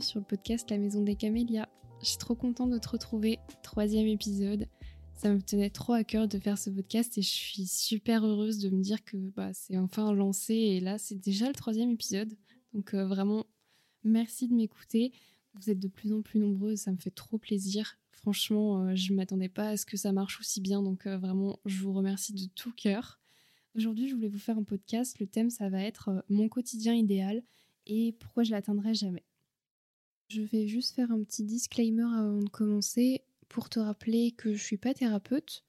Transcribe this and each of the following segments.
sur le podcast La Maison des Camélias. Je suis trop contente de te retrouver, troisième épisode. Ça me tenait trop à cœur de faire ce podcast et je suis super heureuse de me dire que bah, c'est enfin lancé et là c'est déjà le troisième épisode. Donc euh, vraiment, merci de m'écouter. Vous êtes de plus en plus nombreux, ça me fait trop plaisir. Franchement, euh, je ne m'attendais pas à ce que ça marche aussi bien, donc euh, vraiment, je vous remercie de tout cœur. Aujourd'hui, je voulais vous faire un podcast. Le thème, ça va être mon quotidien idéal et pourquoi je l'atteindrai jamais. Je vais juste faire un petit disclaimer avant de commencer pour te rappeler que je suis pas thérapeute,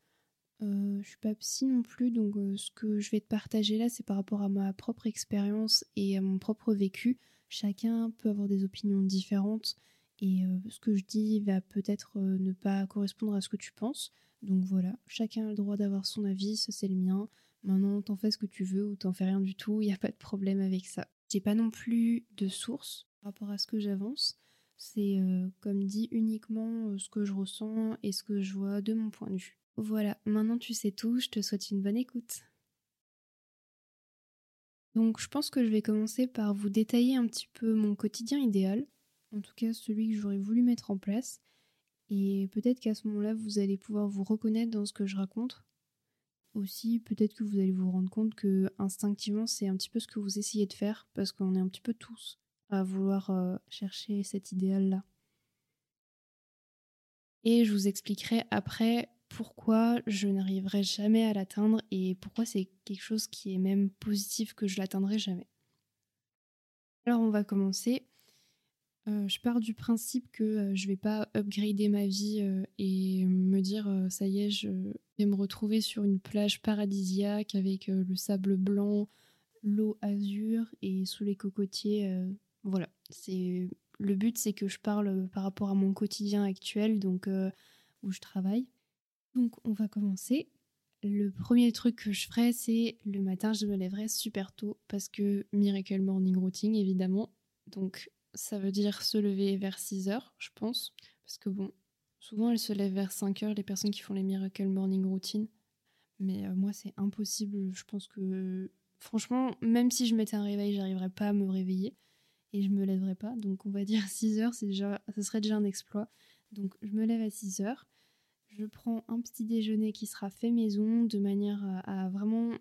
euh, je suis pas psy non plus, donc euh, ce que je vais te partager là, c'est par rapport à ma propre expérience et à mon propre vécu. Chacun peut avoir des opinions différentes et euh, ce que je dis va peut-être ne pas correspondre à ce que tu penses. Donc voilà, chacun a le droit d'avoir son avis, ça c'est le mien. Maintenant, t'en fais ce que tu veux ou t'en fais rien du tout, il n'y a pas de problème avec ça. J'ai pas non plus de source par rapport à ce que j'avance. C'est comme dit uniquement ce que je ressens et ce que je vois de mon point de vue. Voilà, maintenant tu sais tout, je te souhaite une bonne écoute. Donc je pense que je vais commencer par vous détailler un petit peu mon quotidien idéal, en tout cas celui que j'aurais voulu mettre en place, et peut-être qu'à ce moment-là vous allez pouvoir vous reconnaître dans ce que je raconte, aussi, peut-être que vous allez vous rendre compte que instinctivement, c'est un petit peu ce que vous essayez de faire, parce qu'on est un petit peu tous à vouloir euh, chercher cet idéal-là. Et je vous expliquerai après pourquoi je n'arriverai jamais à l'atteindre et pourquoi c'est quelque chose qui est même positif que je l'atteindrai jamais. Alors on va commencer. Euh, je pars du principe que euh, je vais pas upgrader ma vie et me dire ça y est, je vais me retrouver sur une plage paradisiaque avec le sable blanc, l'eau azur et sous les cocotiers voilà, c'est le but, c'est que je parle par rapport à mon quotidien actuel, donc euh, où je travaille. Donc on va commencer. Le premier truc que je ferai, c'est le matin, je me lèverai super tôt parce que Miracle Morning Routine, évidemment. Donc ça veut dire se lever vers 6 heures, je pense. Parce que bon, souvent elles se lèvent vers 5 heures, les personnes qui font les Miracle Morning Routine. Mais euh, moi, c'est impossible. Je pense que, franchement, même si je mettais un réveil, j'arriverais pas à me réveiller et je me lèverai pas. Donc on va dire 6 heures, déjà, ce serait déjà un exploit. Donc je me lève à 6 heures. Je prends un petit déjeuner qui sera fait maison de manière à, vraiment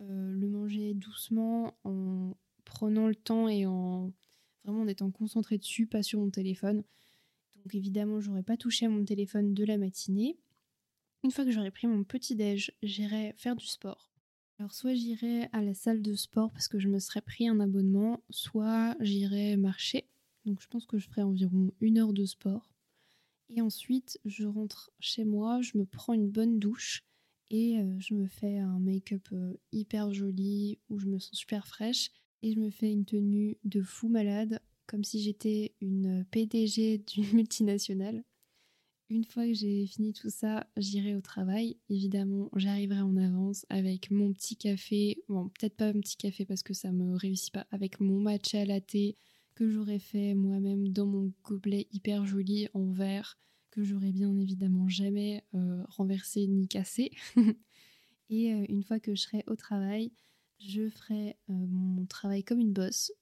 euh, le manger doucement en prenant le temps et en vraiment en étant concentré dessus, pas sur mon téléphone. Donc évidemment, j'aurais pas touché à mon téléphone de la matinée. Une fois que j'aurai pris mon petit déj, j'irai faire du sport. Alors soit j'irai à la salle de sport parce que je me serais pris un abonnement, soit j'irai marcher. Donc je pense que je ferai environ une heure de sport. Et ensuite, je rentre chez moi, je me prends une bonne douche et euh, je me fais un make-up euh, hyper joli où je me sens super fraîche et je me fais une tenue de fou malade comme si j'étais une PDG d'une multinationale. Une fois que j'ai fini tout ça, j'irai au travail. Évidemment, j'arriverai en avance avec mon petit café. Bon, peut-être pas un petit café parce que ça me réussit pas. Avec mon matcha latte que j'aurais fait moi-même dans mon gobelet hyper joli en verre que j'aurais bien évidemment jamais euh, renversé ni cassé. Et euh, une fois que je serai au travail, je ferai euh, mon travail comme une bosse.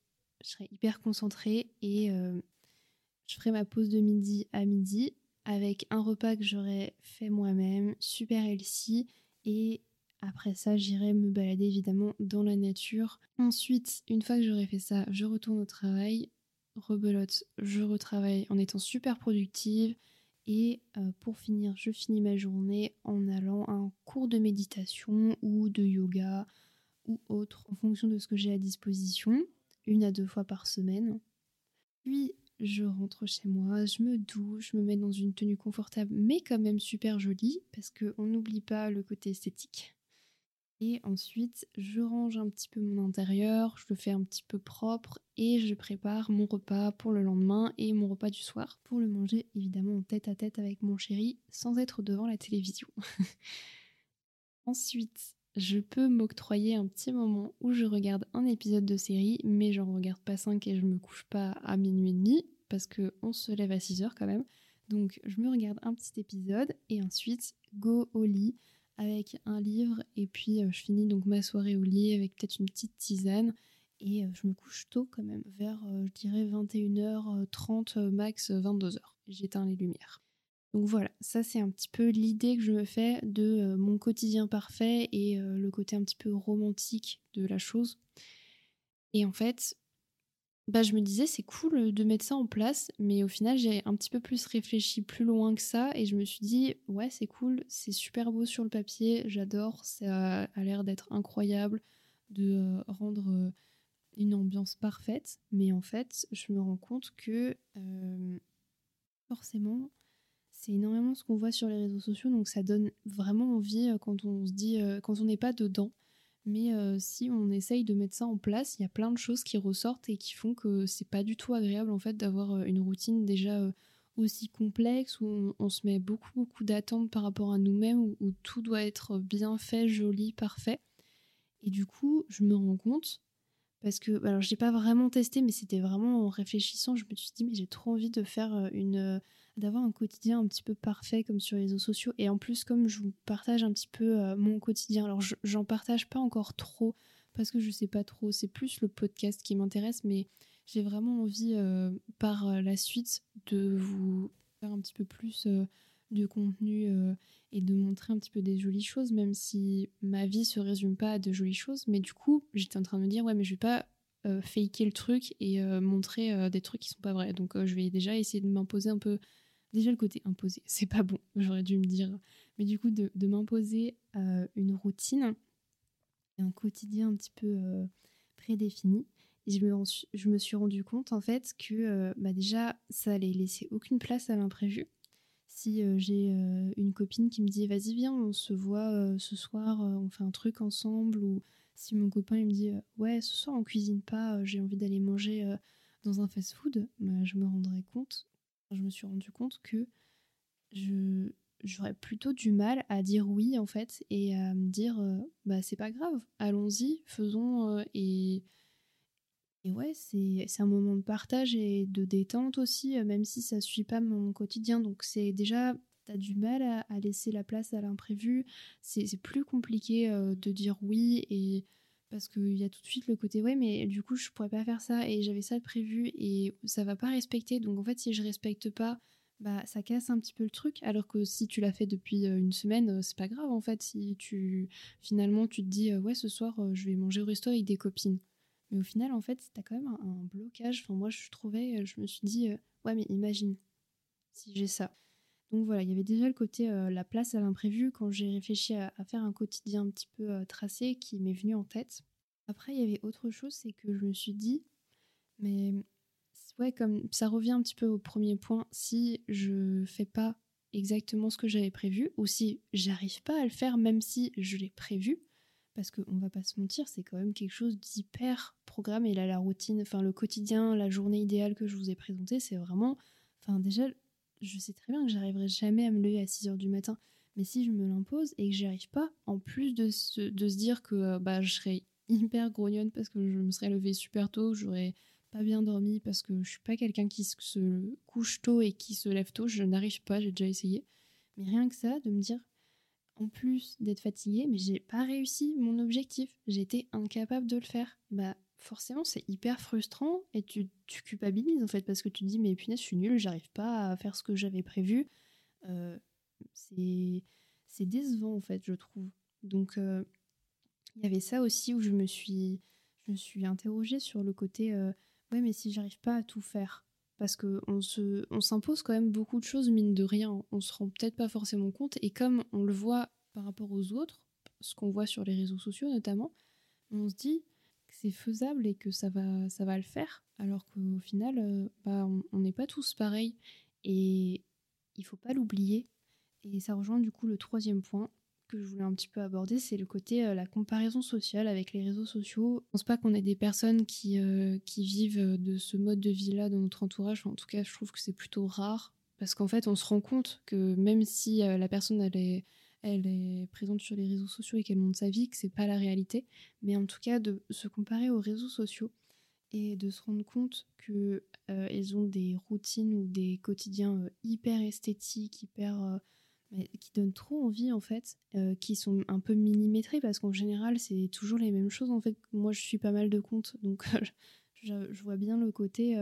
Je serai hyper concentrée et je ferai ma pause de midi à midi avec un repas que j'aurais fait moi-même, super healthy, et après ça, j'irai me balader évidemment dans la nature. Ensuite, une fois que j'aurai fait ça, je retourne au travail, rebelote, je retravaille en étant super productive. Et euh, pour finir, je finis ma journée en allant à un cours de méditation ou de yoga ou autre en fonction de ce que j'ai à disposition, une à deux fois par semaine. Puis je rentre chez moi, je me douche, je me mets dans une tenue confortable mais quand même super jolie parce qu'on n'oublie pas le côté esthétique. Et ensuite, je range un petit peu mon intérieur, je le fais un petit peu propre et je prépare mon repas pour le lendemain et mon repas du soir pour le manger évidemment en tête à tête avec mon chéri sans être devant la télévision. ensuite, je peux m'octroyer un petit moment où je regarde un épisode de série, mais j'en regarde pas 5 et je me couche pas à minuit et demi, parce qu'on se lève à 6 heures quand même. Donc je me regarde un petit épisode et ensuite go au lit avec un livre et puis euh, je finis donc ma soirée au lit avec peut-être une petite tisane Et je me couche tôt quand même, vers, je dirais, 21h30, max 22h. J'éteins les lumières. Donc voilà, ça c'est un petit peu l'idée que je me fais de mon quotidien parfait et le côté un petit peu romantique de la chose. Et en fait, bah, je me disais c'est cool de mettre ça en place, mais au final j'ai un petit peu plus réfléchi plus loin que ça et je me suis dit ouais c'est cool, c'est super beau sur le papier, j'adore, ça a l'air d'être incroyable, de rendre une ambiance parfaite, mais en fait je me rends compte que forcément c'est énormément ce qu'on voit sur les réseaux sociaux, donc ça donne vraiment envie quand on se dit, quand on n'est pas dedans, mais euh, si on essaye de mettre ça en place, il y a plein de choses qui ressortent et qui font que c'est pas du tout agréable en fait d'avoir euh, une routine déjà euh, aussi complexe où on, se met beaucoup beaucoup d'attentes par rapport à nous-mêmes où, tout doit être bien fait, joli, parfait. Et du coup, je me rends compte parce que alors j'ai pas vraiment testé mais c'était vraiment en réfléchissant, je me suis dit mais j'ai trop envie de faire une d'avoir un quotidien un petit peu parfait comme sur les réseaux sociaux. Et en plus, comme je vous partage un petit peu mon quotidien, alors j'en partage pas encore trop parce que je sais pas trop, c'est plus le podcast qui m'intéresse, mais j'ai vraiment envie par la suite de vous faire un petit peu plus de contenu et de montrer un petit peu des jolies choses, même si ma vie se résume pas à de jolies choses. Mais du coup, j'étais en train de me dire, ouais, mais je vais pas faker le truc et montrer des trucs qui sont pas vrais. Donc je vais déjà essayer de m'imposer un peu Déjà le côté imposé, c'est pas bon, j'aurais dû me dire. Mais du coup, de, m'imposer euh, une routine un quotidien un petit peu euh, prédéfini. Et je me, je me, suis rendu compte en fait que euh, bah déjà, ça allait laisser aucune place à l'imprévu. Si j'ai une copine qui me dit vas-y viens, on se voit ce soir, on fait un truc ensemble, ou si mon copain me dit ouais ce soir on cuisine pas, j'ai envie d'aller manger dans un fast-food, bah, je me rendrai compte je me suis rendu compte que je j'aurais plutôt du mal à dire oui en fait et à me dire euh, bah c'est pas grave allons-y faisons euh, et et ouais c'est un moment de partage et de détente aussi euh, même si ça suit pas mon quotidien. Donc c'est déjà t'as du mal à, laisser la place à l'imprévu. C'est plus compliqué de dire oui et parce qu'il y a tout de suite le côté ouais mais du coup je pourrais pas faire ça et j'avais ça prévu et ça va pas respecter. Donc en fait si je respecte pas bah ça casse un petit peu le truc. Alors que si tu l'as fait depuis euh, une semaine euh, c'est pas grave en fait. Si tu finalement tu te dis euh, ouais ce soir je vais manger au resto avec des copines mais au final en fait t'as quand même un, blocage enfin moi je trouvais je me suis dit ouais mais imagine si j'ai ça donc voilà, il y avait déjà le côté euh, la place à l'imprévu quand j'ai réfléchi à, faire un quotidien un petit peu euh, tracé qui m'est venu en tête. Après, il y avait autre chose, c'est que je me suis dit, mais ouais, comme ça revient un petit peu au premier point, si je fais pas exactement ce que j'avais prévu, ou si j'arrive pas à le faire même si je l'ai prévu, parce qu'on va pas se mentir, c'est quand même quelque chose d'hyper programmé. Là, la routine, enfin le quotidien, la journée idéale que je vous ai présentée, c'est vraiment, enfin déjà je sais très bien que j'arriverai jamais à me lever à 6 heures du matin. Mais si je me l'impose et que j'y arrive pas, en plus de se, de se dire que euh, bah, je serais hyper grognonne parce que je me serais levée super tôt, j'aurais pas bien dormi parce que je suis pas quelqu'un qui se couche tôt et qui se lève tôt, je n'arrive pas, j'ai déjà essayé. Mais rien que ça, de me dire, en plus d'être fatiguée, mais j'ai pas réussi mon objectif, j'étais incapable de le faire. Bah forcément c'est hyper frustrant et tu, tu, culpabilises en fait parce que tu te dis mais punaise je suis nulle, j'arrive pas à faire ce que j'avais prévu. Euh, c'est décevant en fait je trouve. Donc euh, il y avait ça aussi où je me suis je me suis interrogée sur le côté euh, ouais mais si j'arrive pas à tout faire parce que on on s'impose quand même beaucoup de choses mine de rien on se rend peut-être pas forcément compte et comme on le voit par rapport aux autres ce qu'on voit sur les réseaux sociaux notamment on se dit c'est faisable et que ça va, ça va le faire, alors qu'au final, euh, bah, on n'est pas tous pareils. Et il faut pas l'oublier. Et ça rejoint du coup le troisième point que je voulais un petit peu aborder, c'est le côté euh, la comparaison sociale avec les réseaux sociaux. Je pense pas qu'on ait des personnes qui, euh, qui vivent de ce mode de vie-là dans notre entourage. en tout cas, je trouve que c'est plutôt rare. Parce qu'en fait, on se rend compte que même si la personne elle est elle est présente sur les réseaux sociaux et qu'elle montre sa vie, que c'est pas la réalité. Mais en tout cas, de se comparer aux réseaux sociaux et de se rendre compte que euh, ont des routines ou des quotidiens euh, hyper esthétiques, hyper euh, qui donnent trop envie en fait, qui sont un peu millimétrés parce qu'en général c'est toujours les mêmes choses en fait. Moi je suis pas mal de comptes donc je, vois bien le côté,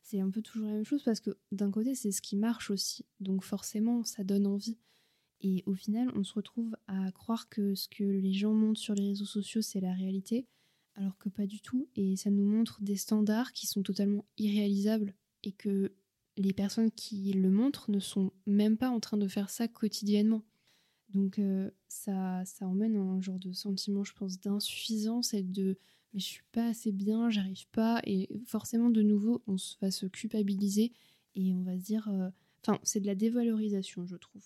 c'est un peu toujours la même chose parce que d'un côté c'est ce qui marche aussi donc forcément ça donne envie. Et au final on se retrouve à croire que ce que les gens montrent sur les réseaux sociaux c'est la réalité alors que pas du tout et ça nous montre des standards qui sont totalement irréalisables et que les personnes qui le montrent ne sont même pas en train de faire ça quotidiennement. Donc euh, ça, ça emmène un genre de sentiment, je pense, d'insuffisance et de mais je suis pas assez bien, j'arrive pas. Et forcément, de nouveau, on va se culpabiliser et on va se dire. Euh, enfin, c'est de la dévalorisation, je trouve.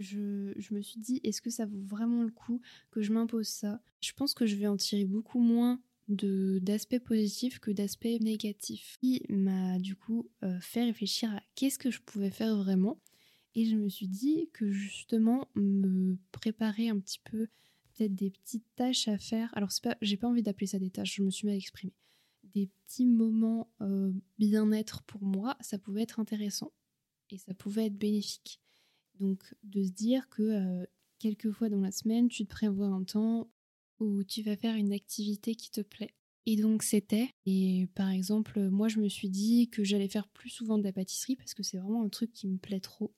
Je me suis dit, est-ce que ça vaut vraiment le coup que je m'impose ça? Je pense que je vais en tirer beaucoup moins d'aspects positifs que d'aspects négatifs. Qui m'a du coup euh, fait réfléchir à qu'est-ce que je pouvais faire vraiment. Et je me suis dit que justement me préparer un petit peu peut-être des petites tâches à faire. Alors c'est pas, j'ai pas envie d'appeler ça des tâches, je me suis mal exprimée. Des petits moments euh, bien-être pour moi, ça pouvait être intéressant et ça pouvait être bénéfique. Donc de se dire que euh, quelques fois dans la semaine, tu te prévois un temps où tu vas faire une activité qui te plaît. Et donc c'était, et par exemple, moi je me suis dit que j'allais faire plus souvent de la pâtisserie parce que c'est vraiment un truc qui me plaît trop.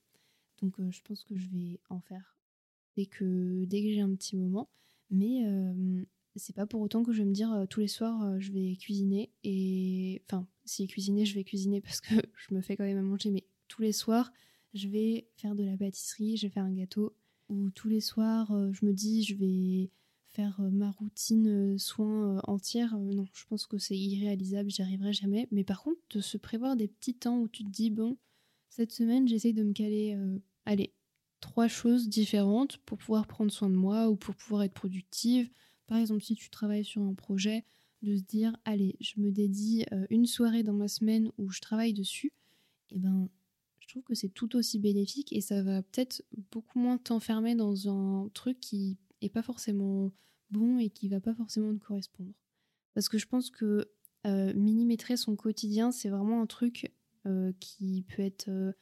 Donc euh, je pense que je vais en faire dès que, dès que j'ai un petit moment. Mais euh, c'est pas pour autant que je vais me dire tous les soirs je vais cuisiner. Et enfin, si cuisiner, je vais cuisiner parce que je me fais quand même à manger. Mais tous les soirs, je vais faire de la pâtisserie, je vais faire un gâteau. Ou tous les soirs, je me dis je vais faire euh, ma routine euh, soins euh, entière, non, je pense que c'est irréalisable, j'y arriverai jamais. Mais par contre, de se prévoir des petits temps où tu te dis, bon, cette semaine, j'essaye de me caler, allez, trois choses différentes pour pouvoir prendre soin de moi ou pour pouvoir être productive. Par exemple, si tu travailles sur un projet, de se dire, allez, je me dédie une soirée dans ma semaine où je travaille dessus, et eh ben, trouve que c'est tout aussi bénéfique et ça va peut-être beaucoup moins t'enfermer dans un truc qui est pas forcément bon et qui va pas forcément te correspondre. Parce que je pense que euh, millimétrer son quotidien, c'est vraiment un truc euh, qui peut être euh,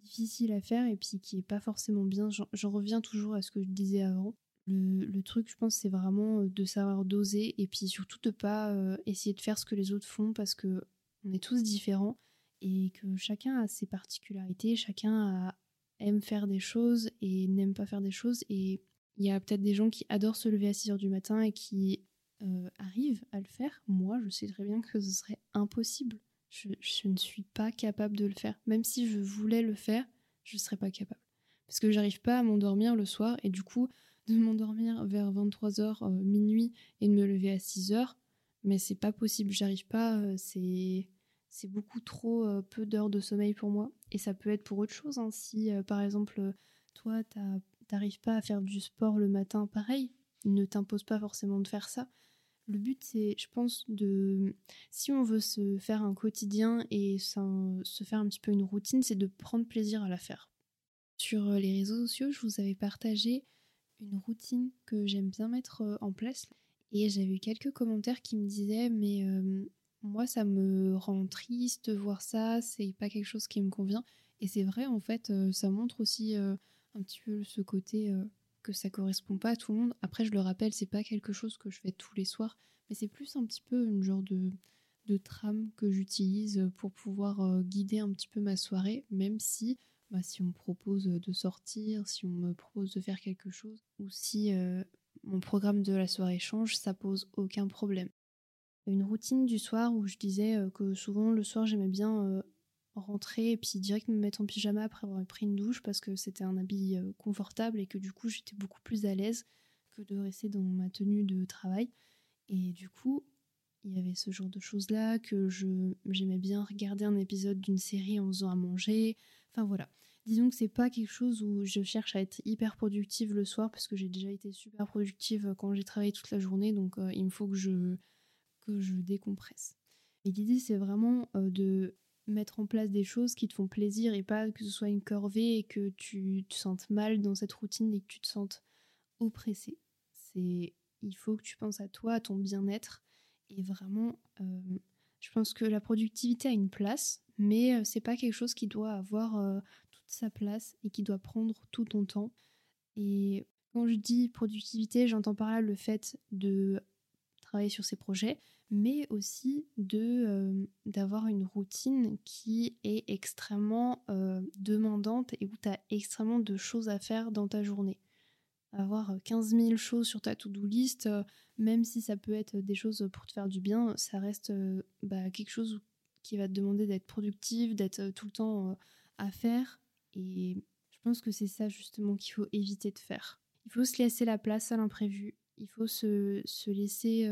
difficile à faire et puis qui est pas forcément bien. J'en reviens toujours à ce que je disais avant. Le, le truc, je pense, c'est vraiment de savoir doser et puis surtout de pas essayer de faire ce que les autres font parce que on est tous différents et que chacun a ses particularités, chacun aime faire des choses et n'aime pas faire des choses et il y a peut-être des gens qui adorent se lever à 6 heures du matin et qui euh, arrivent à le faire. Moi, je sais très bien que ce serait impossible. Je, ne suis pas capable de le faire. Même si je voulais le faire, je ne serais pas capable. Parce que j'arrive pas à m'endormir le soir et du coup, de m'endormir vers 23h, euh, minuit et de me lever à 6h, mais c'est pas possible. J'arrive pas. Euh, c'est c'est beaucoup trop peu d'heures de sommeil pour moi. Et ça peut être pour autre chose. Hein. Si, par exemple, toi, tu as t'arrives pas à faire du sport le matin, pareil, ne t'impose pas forcément de faire ça. Le but, c'est, je pense, de. Si on veut se faire un quotidien et se faire un petit peu une routine, c'est de prendre plaisir à la faire. Sur euh, les réseaux sociaux, je vous avais partagé une routine que j'aime bien mettre euh, en place. Et j'avais eu quelques commentaires qui me disaient Mais euh, moi, ça me rend triste de voir ça, c'est pas quelque chose qui me convient. Et c'est vrai, en fait, ça montre aussi un petit peu ce côté euh, que ça correspond pas à tout le monde. Après, je le rappelle, c'est pas quelque chose que je fais tous les soirs, mais c'est plus un petit peu une genre de, trame que j'utilise pour pouvoir euh, guider un petit peu ma soirée, même si bah, si on me propose de sortir, si on me propose de faire quelque chose, ou si euh, mon programme de la soirée change, ça pose aucun problème. Une routine du soir où je disais que souvent le soir j'aimais bien rentrer et puis direct me mettre en pyjama après avoir pris une douche parce que c'était un habit euh, confortable et que du coup j'étais beaucoup plus à l'aise que de rester dans ma tenue de travail. Et du coup, il y avait ce genre de choses-là, que je j'aimais bien regarder un épisode d'une série en faisant à manger. Enfin voilà. Disons que c'est pas quelque chose où je cherche à être hyper productive le soir parce que j'ai déjà été super productive quand j'ai travaillé toute la journée, donc euh, il me faut que je, que je décompresse. Et l'idée c'est vraiment euh, de mettre en place des choses qui te font plaisir et pas que ce soit une corvée et que tu te sentes mal dans cette routine et que tu te sentes oppressé. C'est il faut que tu penses à toi, à ton bien-être et vraiment euh, je pense que la productivité a une place mais euh, c'est pas quelque chose qui doit avoir toute sa place et qui doit prendre tout ton temps. Et quand je dis productivité, j'entends par là le fait de travailler sur ses projets, mais aussi euh, d'avoir une routine qui est extrêmement euh, demandante et où tu as extrêmement de choses à faire dans ta journée. Avoir 15 000 choses sur ta to-do list, euh, même si ça peut être des choses pour te faire du bien, ça reste bah, quelque chose qui va te demander d'être productive, d'être tout le temps à faire. Et je pense que c'est ça justement qu'il faut éviter de faire. Il faut se laisser la place à l'imprévu. Il faut se, se laisser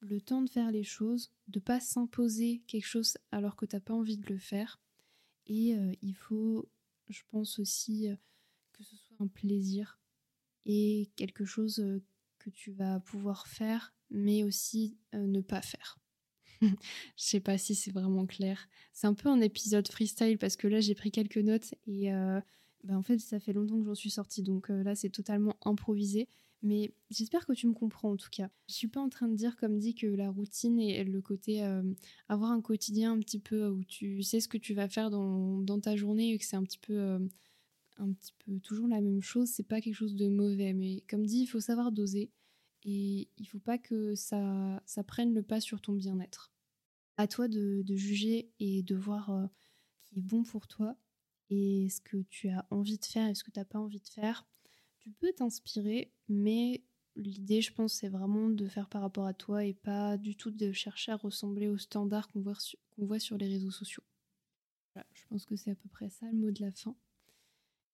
le temps de faire les choses, de pas s'imposer quelque chose alors que tu n'as pas envie de le faire. Et euh, il faut, je pense aussi, euh, que ce soit un plaisir et quelque chose euh, que tu vas pouvoir faire, mais aussi ne pas faire. je sais pas si c'est vraiment clair. C'est un peu un épisode freestyle parce que là j'ai pris quelques notes et bah, en fait ça fait longtemps que j'en suis sortie donc là c'est totalement improvisé. Mais j'espère que tu me comprends en tout cas. Je suis pas en train de dire, comme dit, que la routine et le côté euh, avoir un quotidien un petit peu où tu sais ce que tu vas faire dans, ta journée et que c'est un petit peu euh, un petit peu toujours la même chose, c'est pas quelque chose de mauvais. Mais comme dit, il faut savoir doser et il faut pas que ça, ça prenne le pas sur ton bien-être. À toi de, juger et de voir euh, qui est bon pour toi et ce que tu as envie de faire et ce que tu n'as pas envie de faire tu peux t'inspirer, mais l'idée, je pense, c'est vraiment de faire par rapport à toi et pas du tout de chercher à ressembler aux standards qu'on voit, sur les réseaux sociaux. Je pense que c'est à peu près ça le mot de la fin.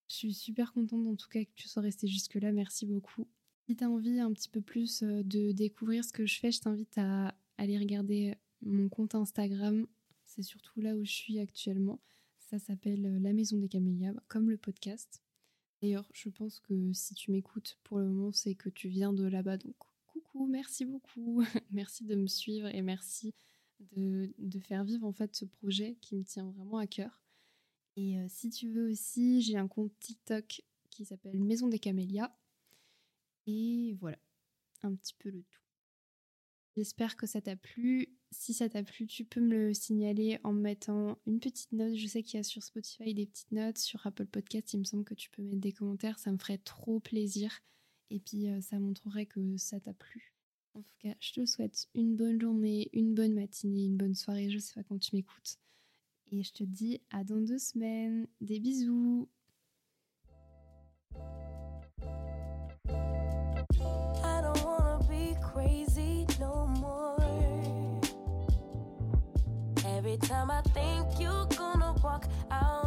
Je suis super contente en tout cas que tu sois resté jusque-là, merci beaucoup. Si tu as envie un petit peu plus euh, de découvrir ce que je fais, je t'invite à aller regarder mon compte Instagram. C'est surtout là où je suis actuellement. Ça s'appelle euh, La Maison des Camélias, comme le podcast. D'ailleurs, je pense que si tu m'écoutes pour le moment, c'est que tu viens de là-bas. Donc, coucou, merci beaucoup. merci de me suivre et merci de, faire vivre en fait ce projet qui me tient vraiment à cœur. Et euh, si tu veux aussi, j'ai un compte TikTok qui s'appelle Maison des Camélias. Et voilà, un petit peu le tout. J'espère que ça t'a plu. Si ça t'a plu, tu peux me le signaler en mettant une petite note. Je sais qu'il y a sur Spotify des petites notes, sur Apple Podcast, il me semble que tu peux mettre des commentaires, ça me ferait trop plaisir. Et puis euh, ça montrerait que ça t'a plu. En tout cas, je te souhaite une bonne journée, une bonne matinée, une bonne soirée, je sais pas quand tu m'écoutes. Et je te dis à dans deux semaines. Des bisous Every time I think you're gonna walk out